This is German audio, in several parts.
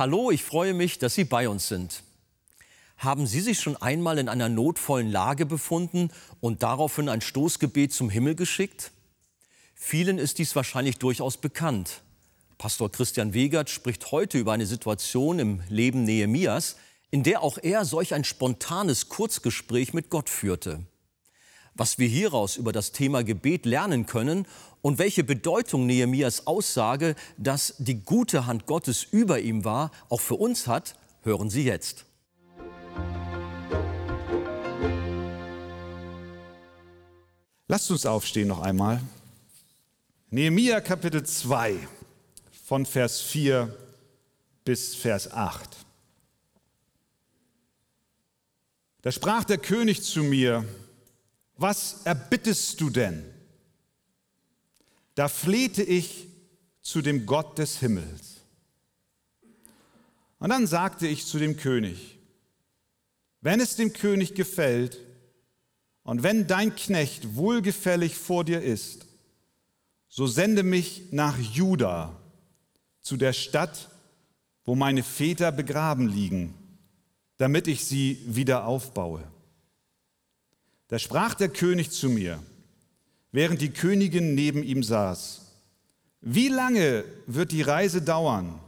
Hallo, ich freue mich, dass Sie bei uns sind. Haben Sie sich schon einmal in einer notvollen Lage befunden und daraufhin ein Stoßgebet zum Himmel geschickt? Vielen ist dies wahrscheinlich durchaus bekannt. Pastor Christian Wegert spricht heute über eine Situation im Leben Nehemias, in der auch er solch ein spontanes Kurzgespräch mit Gott führte. Was wir hieraus über das Thema Gebet lernen können und welche Bedeutung Nehemias Aussage, dass die gute Hand Gottes über ihm war, auch für uns hat, hören Sie jetzt. Lasst uns aufstehen noch einmal. Nehemia Kapitel 2 von Vers 4 bis Vers 8. Da sprach der König zu mir, was erbittest du denn? Da flehte ich zu dem Gott des Himmels. Und dann sagte ich zu dem König, wenn es dem König gefällt und wenn dein Knecht wohlgefällig vor dir ist, so sende mich nach Juda, zu der Stadt, wo meine Väter begraben liegen, damit ich sie wieder aufbaue. Da sprach der König zu mir, während die Königin neben ihm saß, wie lange wird die Reise dauern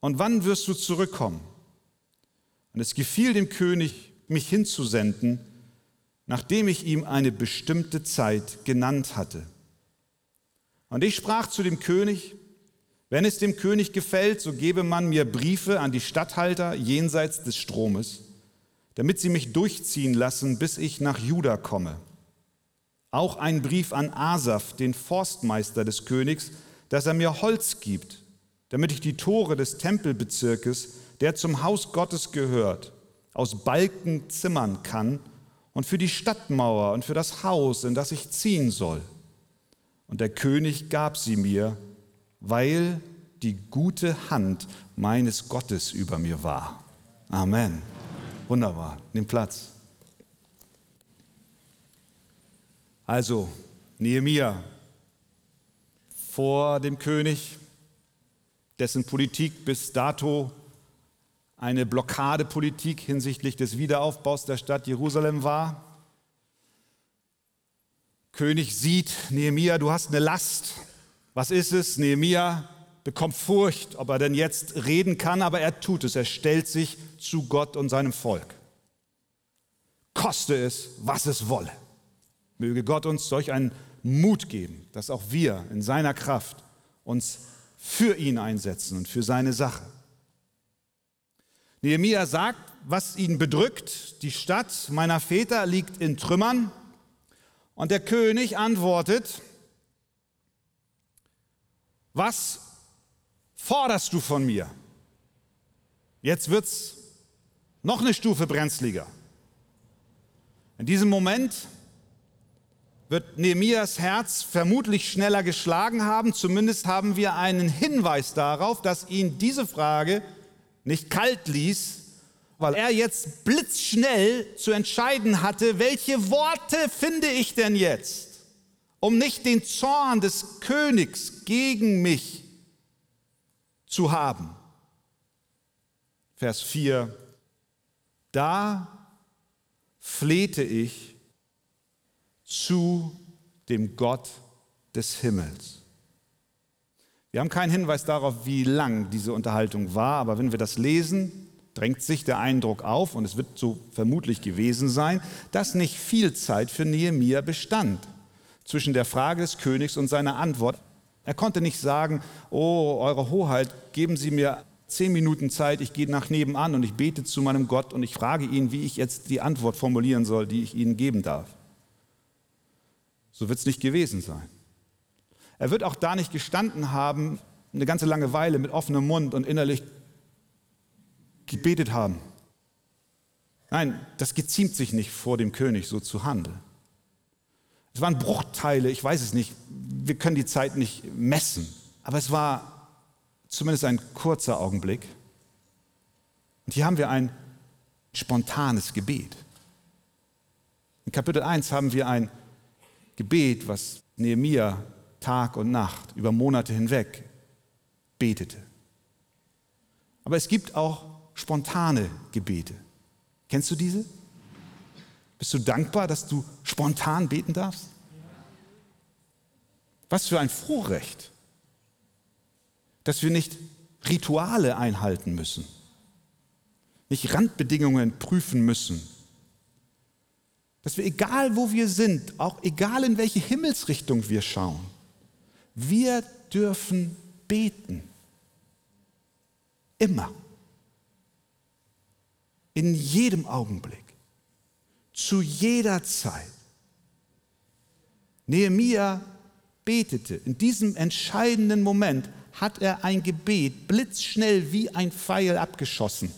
und wann wirst du zurückkommen? Und es gefiel dem König, mich hinzusenden, nachdem ich ihm eine bestimmte Zeit genannt hatte. Und ich sprach zu dem König, wenn es dem König gefällt, so gebe man mir Briefe an die Statthalter jenseits des Stromes, damit sie mich durchziehen lassen, bis ich nach Juda komme. Auch ein Brief an Asaf, den Forstmeister des Königs, dass er mir Holz gibt, damit ich die Tore des Tempelbezirkes, der zum Haus Gottes gehört, aus Balken zimmern kann und für die Stadtmauer und für das Haus, in das ich ziehen soll. Und der König gab sie mir, weil die gute Hand meines Gottes über mir war. Amen. Wunderbar. Nimm Platz. Also, Nehemia vor dem König, dessen Politik bis dato eine Blockadepolitik hinsichtlich des Wiederaufbaus der Stadt Jerusalem war. König sieht, Nehemia, du hast eine Last. Was ist es? Nehemia bekommt Furcht, ob er denn jetzt reden kann, aber er tut es. Er stellt sich zu Gott und seinem Volk. Koste es, was es wolle. Möge Gott uns solch einen Mut geben, dass auch wir in seiner Kraft uns für ihn einsetzen und für seine Sache. Nehemia sagt, was ihn bedrückt, die Stadt meiner Väter liegt in Trümmern. Und der König antwortet, was forderst du von mir? Jetzt wird es noch eine Stufe brenzliger. In diesem Moment wird Nehemias Herz vermutlich schneller geschlagen haben. Zumindest haben wir einen Hinweis darauf, dass ihn diese Frage nicht kalt ließ, weil er jetzt blitzschnell zu entscheiden hatte, welche Worte finde ich denn jetzt, um nicht den Zorn des Königs gegen mich zu haben. Vers 4. Da flehte ich zu dem Gott des Himmels. Wir haben keinen Hinweis darauf, wie lang diese Unterhaltung war, aber wenn wir das lesen, drängt sich der Eindruck auf, und es wird so vermutlich gewesen sein, dass nicht viel Zeit für Nehemia bestand zwischen der Frage des Königs und seiner Antwort. Er konnte nicht sagen, oh, Eure Hoheit, geben Sie mir zehn Minuten Zeit, ich gehe nach nebenan und ich bete zu meinem Gott und ich frage ihn, wie ich jetzt die Antwort formulieren soll, die ich Ihnen geben darf. So wird es nicht gewesen sein. Er wird auch da nicht gestanden haben, eine ganze lange Weile mit offenem Mund und innerlich gebetet haben. Nein, das geziemt sich nicht vor dem König, so zu handeln. Es waren Bruchteile, ich weiß es nicht, wir können die Zeit nicht messen, aber es war zumindest ein kurzer Augenblick. Und hier haben wir ein spontanes Gebet. In Kapitel 1 haben wir ein Gebet, was Nehemia Tag und Nacht über Monate hinweg betete. Aber es gibt auch spontane Gebete. Kennst du diese? Bist du dankbar, dass du spontan beten darfst? Was für ein Vorrecht, dass wir nicht Rituale einhalten müssen, nicht Randbedingungen prüfen müssen, dass wir, egal wo wir sind, auch egal in welche Himmelsrichtung wir schauen, wir dürfen beten. Immer. In jedem Augenblick. Zu jeder Zeit. Nehemia betete. In diesem entscheidenden Moment hat er ein Gebet blitzschnell wie ein Pfeil abgeschossen.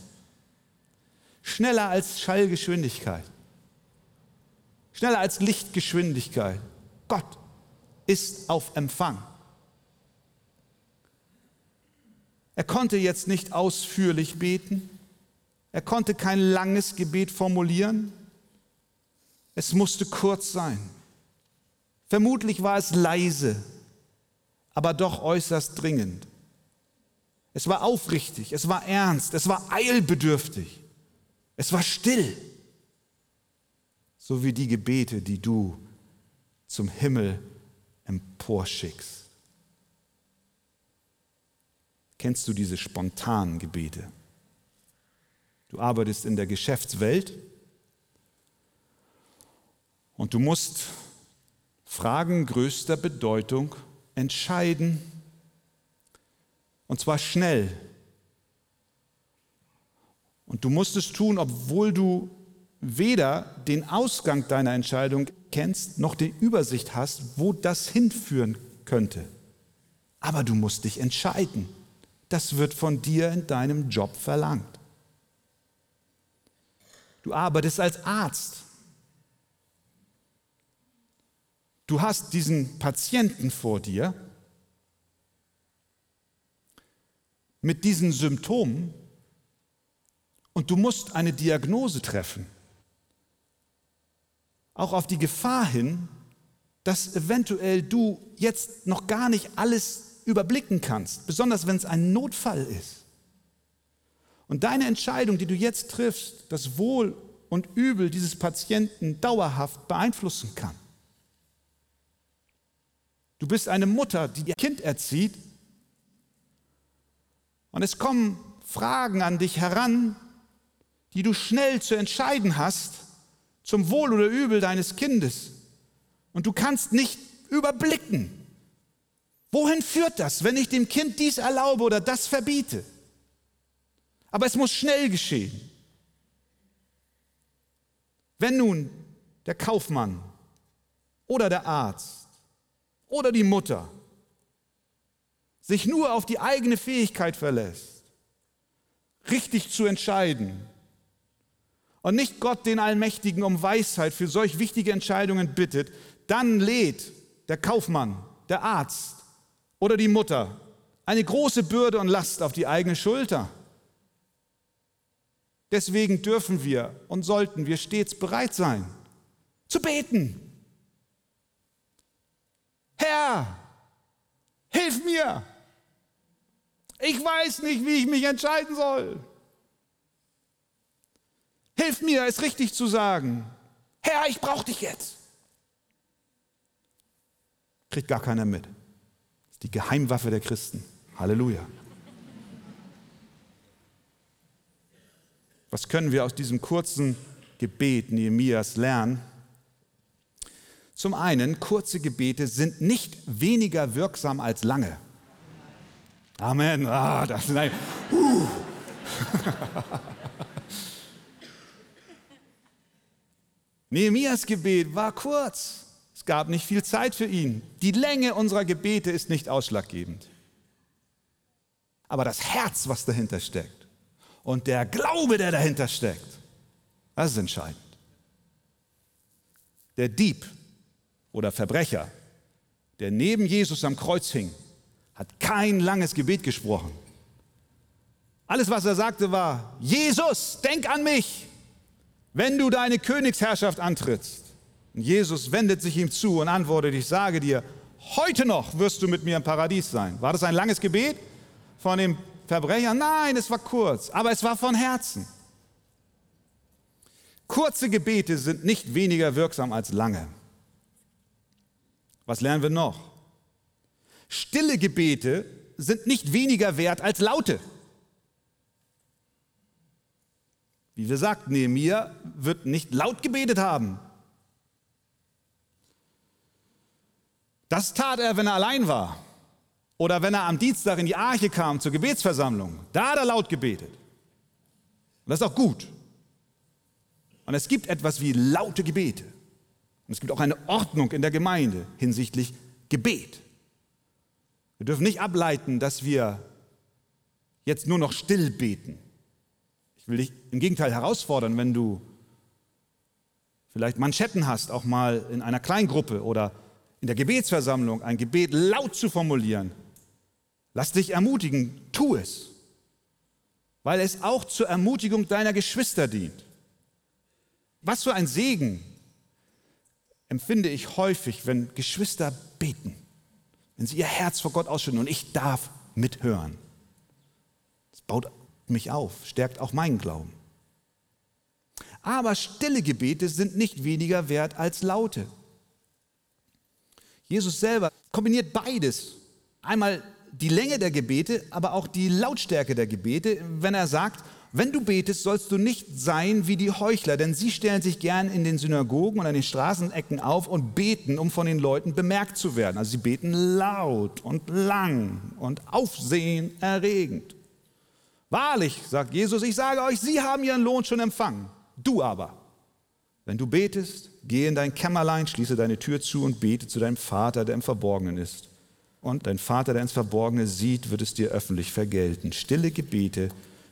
Schneller als Schallgeschwindigkeit. Schneller als Lichtgeschwindigkeit. Gott ist auf Empfang. Er konnte jetzt nicht ausführlich beten. Er konnte kein langes Gebet formulieren. Es musste kurz sein. Vermutlich war es leise, aber doch äußerst dringend. Es war aufrichtig, es war ernst, es war eilbedürftig, es war still, so wie die Gebete, die du zum Himmel emporschickst. Kennst du diese spontanen Gebete? Du arbeitest in der Geschäftswelt und du musst Fragen größter Bedeutung entscheiden und zwar schnell. Und du musst es tun, obwohl du weder den Ausgang deiner Entscheidung kennst, noch die Übersicht hast, wo das hinführen könnte. Aber du musst dich entscheiden. Das wird von dir in deinem Job verlangt. Du arbeitest als Arzt. Du hast diesen Patienten vor dir mit diesen Symptomen und du musst eine Diagnose treffen. Auch auf die Gefahr hin, dass eventuell du jetzt noch gar nicht alles überblicken kannst, besonders wenn es ein Notfall ist. Und deine Entscheidung, die du jetzt triffst, das Wohl und Übel dieses Patienten dauerhaft beeinflussen kann. Du bist eine Mutter, die ihr Kind erzieht und es kommen Fragen an dich heran, die du schnell zu entscheiden hast zum Wohl oder Übel deines Kindes. Und du kannst nicht überblicken, Wohin führt das, wenn ich dem Kind dies erlaube oder das verbiete? Aber es muss schnell geschehen. Wenn nun der Kaufmann oder der Arzt oder die Mutter sich nur auf die eigene Fähigkeit verlässt, richtig zu entscheiden und nicht Gott den Allmächtigen um Weisheit für solch wichtige Entscheidungen bittet, dann lädt der Kaufmann, der Arzt oder die Mutter eine große Bürde und Last auf die eigene Schulter. Deswegen dürfen wir und sollten wir stets bereit sein, zu beten. Herr, hilf mir. Ich weiß nicht, wie ich mich entscheiden soll. Hilf mir, es richtig zu sagen. Herr, ich brauche dich jetzt. Kriegt gar keiner mit die Geheimwaffe der Christen. Halleluja. Was können wir aus diesem kurzen Gebet Nehemias lernen? Zum einen, kurze Gebete sind nicht weniger wirksam als lange. Amen. Ah, das ist ein, uh. Nehemias Gebet war kurz. Es gab nicht viel Zeit für ihn. Die Länge unserer Gebete ist nicht ausschlaggebend. Aber das Herz, was dahinter steckt und der Glaube, der dahinter steckt, das ist entscheidend. Der Dieb oder Verbrecher, der neben Jesus am Kreuz hing, hat kein langes Gebet gesprochen. Alles, was er sagte, war, Jesus, denk an mich, wenn du deine Königsherrschaft antrittst. Und Jesus wendet sich ihm zu und antwortet, ich sage dir, heute noch wirst du mit mir im Paradies sein. War das ein langes Gebet von dem Verbrecher? Nein, es war kurz, aber es war von Herzen. Kurze Gebete sind nicht weniger wirksam als lange. Was lernen wir noch? Stille Gebete sind nicht weniger wert als laute. Wie wir sagten, Nehemiah wird nicht laut gebetet haben. Das tat er, wenn er allein war. Oder wenn er am Dienstag in die Arche kam zur Gebetsversammlung. Da hat er laut gebetet. Und das ist auch gut. Und es gibt etwas wie laute Gebete. Und es gibt auch eine Ordnung in der Gemeinde hinsichtlich Gebet. Wir dürfen nicht ableiten, dass wir jetzt nur noch still beten. Ich will dich im Gegenteil herausfordern, wenn du vielleicht Manschetten hast, auch mal in einer Kleingruppe oder in der Gebetsversammlung ein Gebet laut zu formulieren. Lass dich ermutigen, tu es, weil es auch zur Ermutigung deiner Geschwister dient. Was für ein Segen empfinde ich häufig, wenn Geschwister beten, wenn sie ihr Herz vor Gott ausschütten und ich darf mithören. Das baut mich auf, stärkt auch meinen Glauben. Aber stille Gebete sind nicht weniger wert als laute. Jesus selber kombiniert beides. Einmal die Länge der Gebete, aber auch die Lautstärke der Gebete, wenn er sagt, wenn du betest, sollst du nicht sein wie die Heuchler, denn sie stellen sich gern in den Synagogen und an den Straßenecken auf und beten, um von den Leuten bemerkt zu werden. Also sie beten laut und lang und aufsehenerregend. Wahrlich, sagt Jesus, ich sage euch, sie haben ihren Lohn schon empfangen. Du aber, wenn du betest, geh in dein Kämmerlein, schließe deine Tür zu und bete zu deinem Vater, der im Verborgenen ist. Und dein Vater, der ins Verborgene sieht, wird es dir öffentlich vergelten. Stille Gebete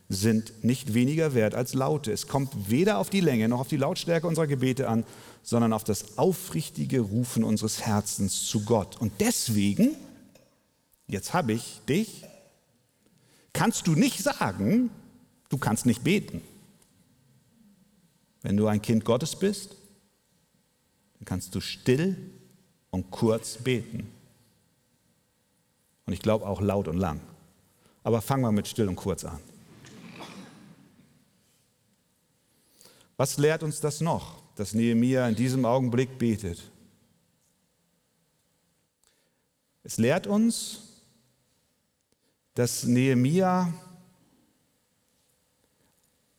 sind nicht weniger wert als laute. Es kommt weder auf die Länge noch auf die Lautstärke unserer Gebete an, sondern auf das aufrichtige Rufen unseres Herzens zu Gott. Und deswegen, jetzt habe ich dich, kannst du nicht sagen, du kannst nicht beten. Wenn du ein Kind Gottes bist, dann kannst du still und kurz beten. Und ich glaube auch laut und lang. Aber fangen wir mit still und kurz an. Was lehrt uns das noch, dass Nehemiah in diesem Augenblick betet? Es lehrt uns, dass Nehemiah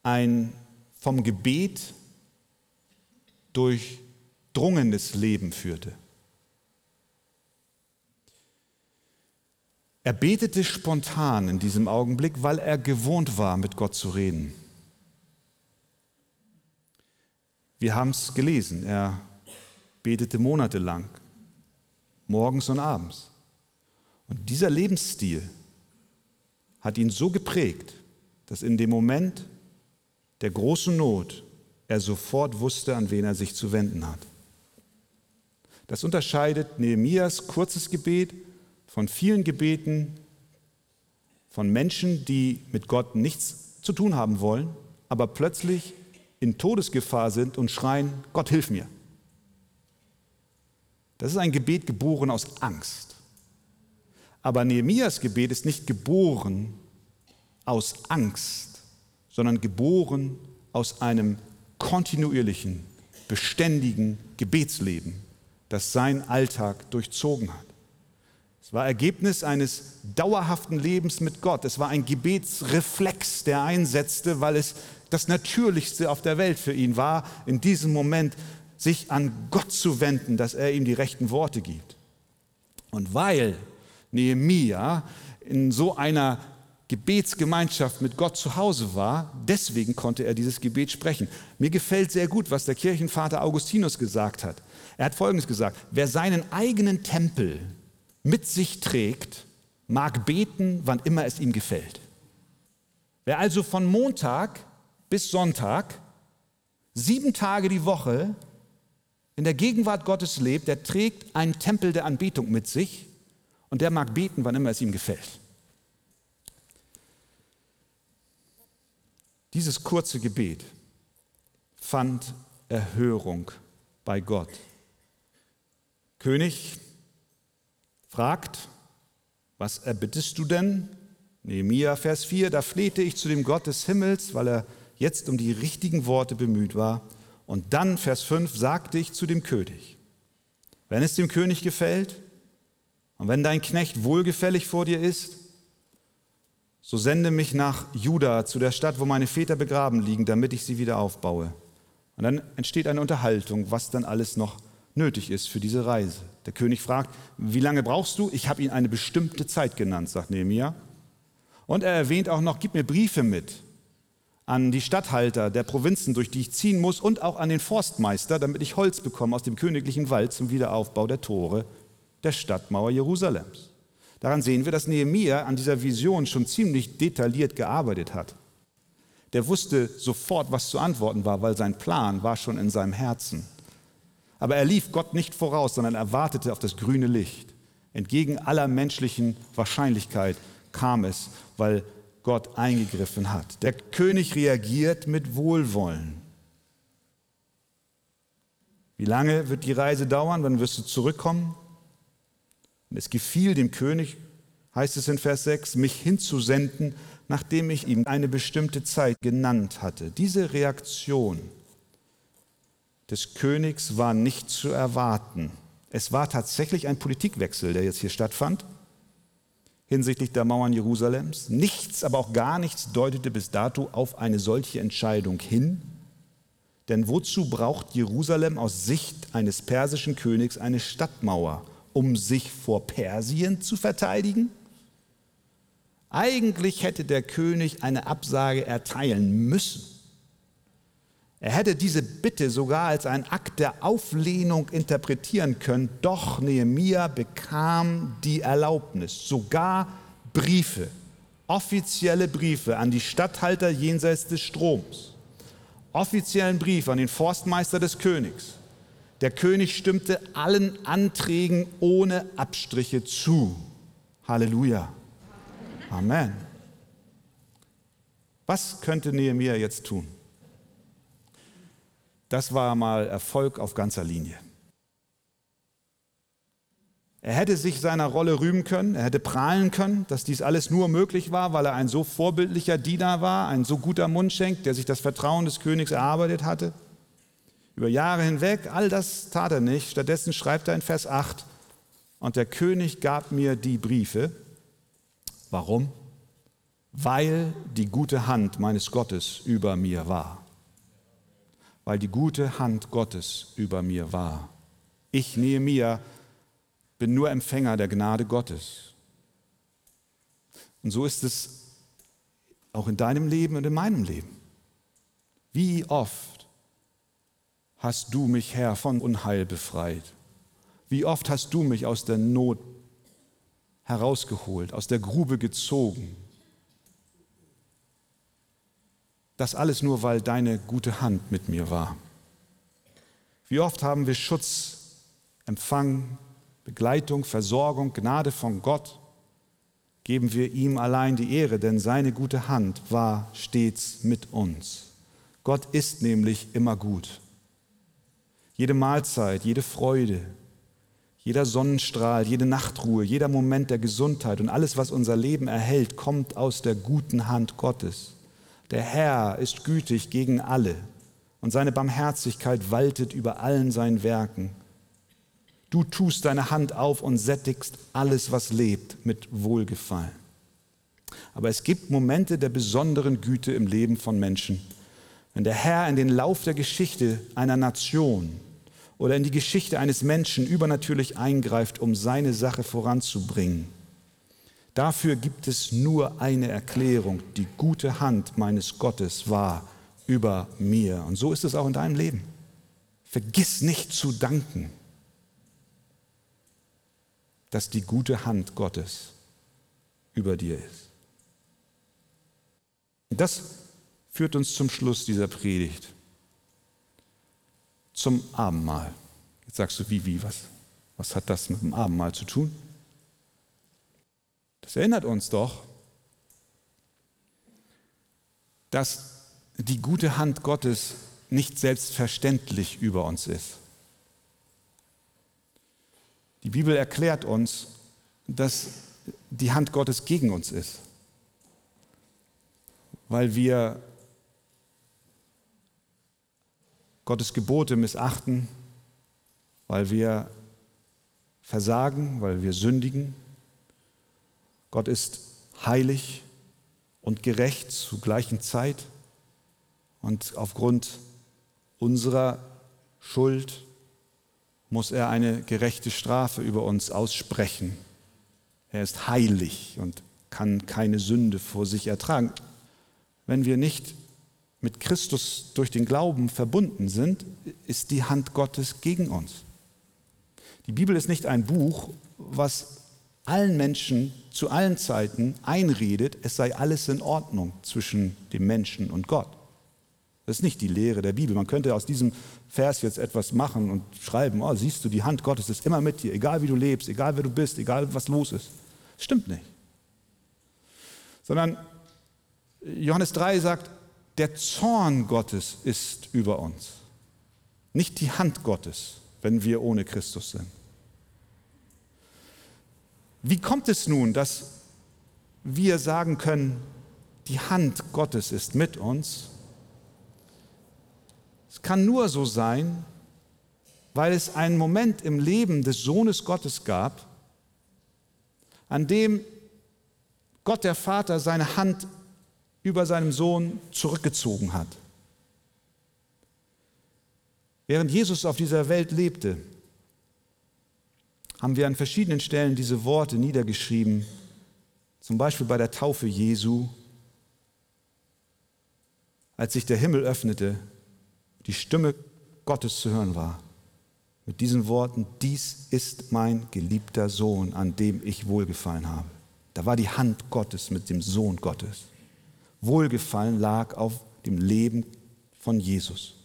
ein vom Gebet durchdrungenes Leben führte. Er betete spontan in diesem Augenblick, weil er gewohnt war, mit Gott zu reden. Wir haben es gelesen, er betete monatelang, morgens und abends. Und dieser Lebensstil hat ihn so geprägt, dass in dem Moment, der großen Not er sofort wusste, an wen er sich zu wenden hat. Das unterscheidet Nehemias kurzes Gebet von vielen Gebeten von Menschen, die mit Gott nichts zu tun haben wollen, aber plötzlich in Todesgefahr sind und schreien, Gott hilf mir. Das ist ein Gebet geboren aus Angst. Aber Nehemias Gebet ist nicht geboren aus Angst, sondern geboren aus einem kontinuierlichen, beständigen Gebetsleben, das seinen Alltag durchzogen hat. Es war Ergebnis eines dauerhaften Lebens mit Gott. Es war ein Gebetsreflex, der einsetzte, weil es das Natürlichste auf der Welt für ihn war, in diesem Moment sich an Gott zu wenden, dass er ihm die rechten Worte gibt. Und weil Nehemia in so einer Gebetsgemeinschaft mit Gott zu Hause war, deswegen konnte er dieses Gebet sprechen. Mir gefällt sehr gut, was der Kirchenvater Augustinus gesagt hat. Er hat Folgendes gesagt, wer seinen eigenen Tempel mit sich trägt, mag beten, wann immer es ihm gefällt. Wer also von Montag bis Sonntag sieben Tage die Woche in der Gegenwart Gottes lebt, der trägt einen Tempel der Anbetung mit sich und der mag beten, wann immer es ihm gefällt. Dieses kurze Gebet fand Erhörung bei Gott. König fragt, was erbittest du denn? Nehemiah, Vers 4, da flehte ich zu dem Gott des Himmels, weil er jetzt um die richtigen Worte bemüht war. Und dann, Vers 5, sagte ich zu dem König, wenn es dem König gefällt und wenn dein Knecht wohlgefällig vor dir ist, so sende mich nach Juda, zu der Stadt, wo meine Väter begraben liegen, damit ich sie wieder aufbaue. Und dann entsteht eine Unterhaltung, was dann alles noch nötig ist für diese Reise. Der König fragt, wie lange brauchst du? Ich habe ihn eine bestimmte Zeit genannt, sagt Nehemiah. Und er erwähnt auch noch, gib mir Briefe mit an die Statthalter der Provinzen, durch die ich ziehen muss, und auch an den Forstmeister, damit ich Holz bekomme aus dem königlichen Wald zum Wiederaufbau der Tore der Stadtmauer Jerusalems. Daran sehen wir, dass Nehemia an dieser Vision schon ziemlich detailliert gearbeitet hat. Der wusste sofort, was zu antworten war, weil sein Plan war schon in seinem Herzen. Aber er lief Gott nicht voraus, sondern er wartete auf das grüne Licht. Entgegen aller menschlichen Wahrscheinlichkeit kam es, weil Gott eingegriffen hat. Der König reagiert mit Wohlwollen. Wie lange wird die Reise dauern? Wann wirst du zurückkommen? Und es gefiel dem König, heißt es in Vers 6, mich hinzusenden, nachdem ich ihm eine bestimmte Zeit genannt hatte. Diese Reaktion des Königs war nicht zu erwarten. Es war tatsächlich ein Politikwechsel, der jetzt hier stattfand hinsichtlich der Mauern Jerusalems. Nichts, aber auch gar nichts deutete bis dato auf eine solche Entscheidung hin. Denn wozu braucht Jerusalem aus Sicht eines persischen Königs eine Stadtmauer? um sich vor Persien zu verteidigen? Eigentlich hätte der König eine Absage erteilen müssen. Er hätte diese Bitte sogar als einen Akt der Auflehnung interpretieren können, doch Nehemia bekam die Erlaubnis, sogar Briefe, offizielle Briefe an die Statthalter jenseits des Stroms, offiziellen Brief an den Forstmeister des Königs, der König stimmte allen Anträgen ohne Abstriche zu. Halleluja. Amen. Was könnte Nehemiah jetzt tun? Das war mal Erfolg auf ganzer Linie. Er hätte sich seiner Rolle rühmen können, er hätte prahlen können, dass dies alles nur möglich war, weil er ein so vorbildlicher Diener war, ein so guter Mundschenk, der sich das Vertrauen des Königs erarbeitet hatte über Jahre hinweg. All das tat er nicht. Stattdessen schreibt er in Vers 8, und der König gab mir die Briefe. Warum? Weil die gute Hand meines Gottes über mir war. Weil die gute Hand Gottes über mir war. Ich, Nehemiah, bin nur Empfänger der Gnade Gottes. Und so ist es auch in deinem Leben und in meinem Leben. Wie oft hast du mich, Herr, von Unheil befreit? Wie oft hast du mich aus der Not herausgeholt, aus der Grube gezogen? Das alles nur, weil deine gute Hand mit mir war. Wie oft haben wir Schutz empfangen, Begleitung, Versorgung, Gnade von Gott? Geben wir ihm allein die Ehre, denn seine gute Hand war stets mit uns. Gott ist nämlich immer gut. Jede Mahlzeit, jede Freude, jeder Sonnenstrahl, jede Nachtruhe, jeder Moment der Gesundheit und alles, was unser Leben erhält, kommt aus der guten Hand Gottes. Der Herr ist gütig gegen alle und seine Barmherzigkeit waltet über allen seinen Werken. Du tust deine Hand auf und sättigst alles, was lebt, mit Wohlgefallen. Aber es gibt Momente der besonderen Güte im Leben von Menschen. Wenn der Herr in den Lauf der Geschichte einer Nation oder in die Geschichte eines Menschen übernatürlich eingreift, um seine Sache voranzubringen. Dafür gibt es nur eine Erklärung. Die gute Hand meines Gottes war über mir. Und so ist es auch in deinem Leben. Vergiss nicht zu danken, dass die gute Hand Gottes über dir ist. Das führt uns zum Schluss dieser Predigt zum Abendmahl. Jetzt sagst du, wie, wie, was? Was hat das mit dem Abendmahl zu tun? Das erinnert uns doch, dass die gute Hand Gottes nicht selbstverständlich über uns ist. Die Bibel erklärt uns, dass die Hand Gottes gegen uns ist. weil wir Gottes Gebote missachten, weil wir versagen, weil wir sündigen. Gott ist heilig und gerecht zur gleichen Zeit und aufgrund unserer Schuld muss er eine gerechte Strafe über uns aussprechen. Er ist heilig und kann keine Sünde vor sich ertragen. Wenn wir nicht mit Christus durch den Glauben verbunden sind, ist die Hand Gottes gegen uns. Die Bibel ist nicht ein Buch, was allen Menschen zu allen Zeiten einredet, es sei alles in Ordnung zwischen dem Menschen und Gott. Das ist nicht die Lehre der Bibel. Man könnte aus diesem Vers jetzt etwas machen und schreiben, oh, siehst du, die Hand Gottes ist immer mit dir, egal wie du lebst, egal wer du bist, egal was los ist. Stimmt nicht. Sondern Johannes 3 sagt, der Zorn Gottes ist über uns, nicht die Hand Gottes, wenn wir ohne Christus sind. Wie kommt es nun, dass wir sagen können, die Hand Gottes ist mit uns es kann nur so sein, weil es einen Moment im Leben des Sohnes Gottes gab, an dem Gott der Vater seine Hand über seinem Sohn zurückgezogen hat. Während Jesus auf dieser Welt lebte, haben wir an verschiedenen Stellen diese Worte niedergeschrieben, zum Beispiel bei der Taufe Jesu, als sich der Himmel öffnete die Stimme Gottes zu hören war. Mit diesen Worten, dies ist mein geliebter Sohn, an dem ich wohlgefallen habe. Da war die Hand Gottes mit dem Sohn Gottes. Wohlgefallen lag auf dem Leben von Jesus.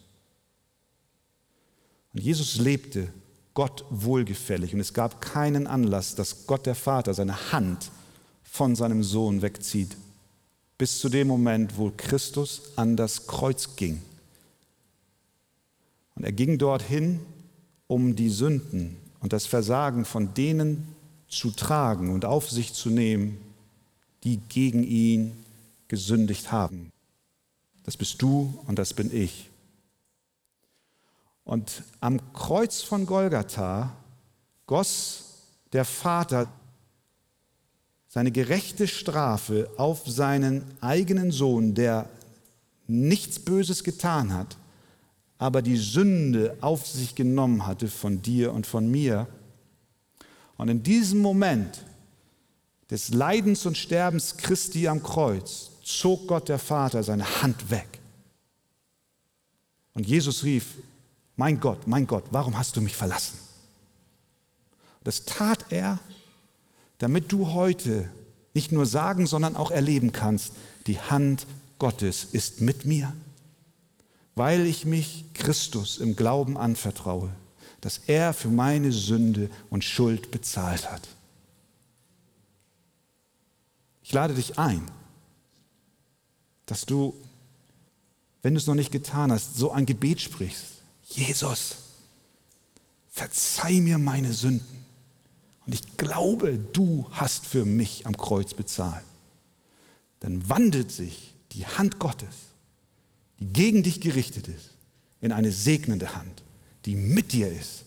Und Jesus lebte Gott wohlgefällig und es gab keinen Anlass, dass Gott der Vater seine Hand von seinem Sohn wegzieht, bis zu dem Moment, wo Christus an das Kreuz ging und er ging dorthin, um die Sünden und das Versagen von denen zu tragen und auf sich zu nehmen, die gegen ihn gesündigt haben. Das bist du und das bin ich. Und am Kreuz von Golgatha goss der Vater seine gerechte Strafe auf seinen eigenen Sohn, der nichts Böses getan hat, aber die Sünde auf sich genommen hatte von dir und von mir. Und in diesem Moment des Leidens und Sterbens Christi am Kreuz zog Gott der Vater seine Hand weg. Und Jesus rief, mein Gott, mein Gott, warum hast du mich verlassen? Das tat er, damit du heute nicht nur sagen, sondern auch erleben kannst, die Hand Gottes ist mit mir weil ich mich Christus im Glauben anvertraue, dass er für meine Sünde und Schuld bezahlt hat. Ich lade dich ein, dass du, wenn du es noch nicht getan hast, so ein Gebet sprichst. Jesus, verzeih mir meine Sünden. Und ich glaube, du hast für mich am Kreuz bezahlt. Dann wandelt sich die Hand Gottes die gegen dich gerichtet ist, in eine segnende Hand, die mit dir ist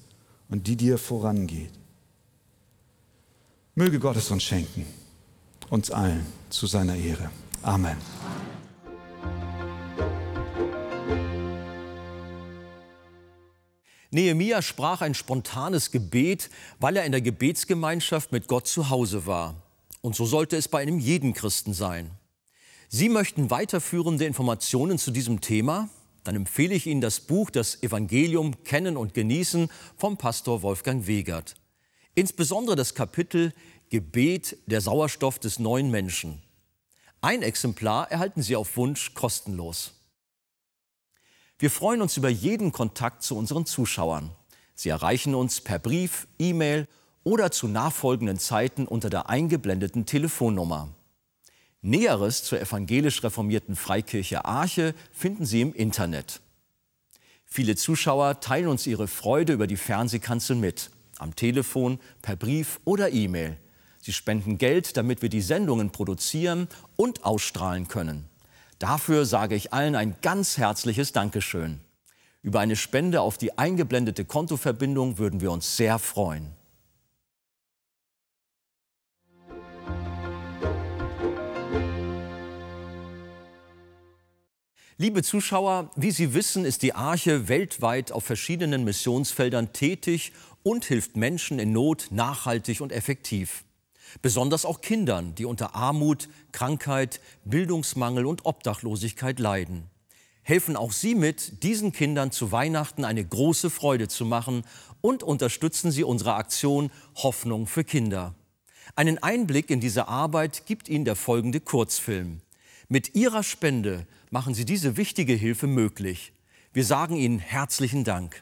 und die dir vorangeht. Möge Gott es uns schenken, uns allen zu seiner Ehre. Amen. Nehemia sprach ein spontanes Gebet, weil er in der Gebetsgemeinschaft mit Gott zu Hause war. Und so sollte es bei einem jeden Christen sein. Sie möchten weiterführende Informationen zu diesem Thema? Dann empfehle ich Ihnen das Buch Das Evangelium Kennen und Genießen vom Pastor Wolfgang Wegert. Insbesondere das Kapitel Gebet, der Sauerstoff des neuen Menschen. Ein Exemplar erhalten Sie auf Wunsch kostenlos. Wir freuen uns über jeden Kontakt zu unseren Zuschauern. Sie erreichen uns per Brief, E-Mail oder zu nachfolgenden Zeiten unter der eingeblendeten Telefonnummer. Näheres zur evangelisch reformierten Freikirche Arche finden Sie im Internet. Viele Zuschauer teilen uns ihre Freude über die Fernsehkanzel mit, am Telefon, per Brief oder E-Mail. Sie spenden Geld, damit wir die Sendungen produzieren und ausstrahlen können. Dafür sage ich allen ein ganz herzliches Dankeschön. Über eine Spende auf die eingeblendete Kontoverbindung würden wir uns sehr freuen. Liebe Zuschauer, wie Sie wissen, ist die Arche weltweit auf verschiedenen Missionsfeldern tätig und hilft Menschen in Not nachhaltig und effektiv. Besonders auch Kindern, die unter Armut, Krankheit, Bildungsmangel und Obdachlosigkeit leiden. Helfen auch Sie mit, diesen Kindern zu Weihnachten eine große Freude zu machen und unterstützen Sie unsere Aktion Hoffnung für Kinder. Einen Einblick in diese Arbeit gibt Ihnen der folgende Kurzfilm. Mit Ihrer Spende machen Sie diese wichtige Hilfe möglich. Wir sagen Ihnen herzlichen Dank.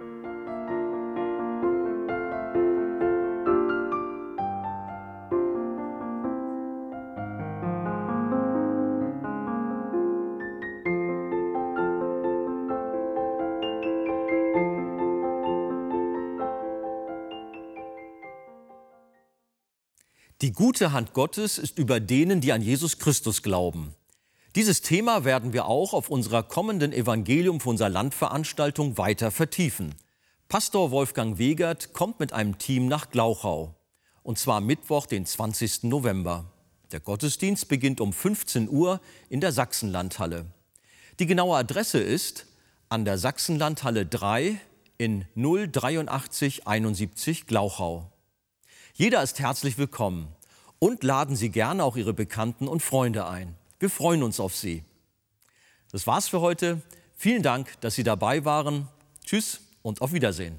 Die gute Hand Gottes ist über denen, die an Jesus Christus glauben. Dieses Thema werden wir auch auf unserer kommenden Evangelium für unser Landveranstaltung weiter vertiefen. Pastor Wolfgang Wegert kommt mit einem Team nach Glauchau. Und zwar Mittwoch, den 20. November. Der Gottesdienst beginnt um 15 Uhr in der Sachsenlandhalle. Die genaue Adresse ist an der Sachsenlandhalle 3 in 083 71 Glauchau. Jeder ist herzlich willkommen und laden Sie gerne auch Ihre Bekannten und Freunde ein. Wir freuen uns auf Sie. Das war's für heute. Vielen Dank, dass Sie dabei waren. Tschüss und auf Wiedersehen.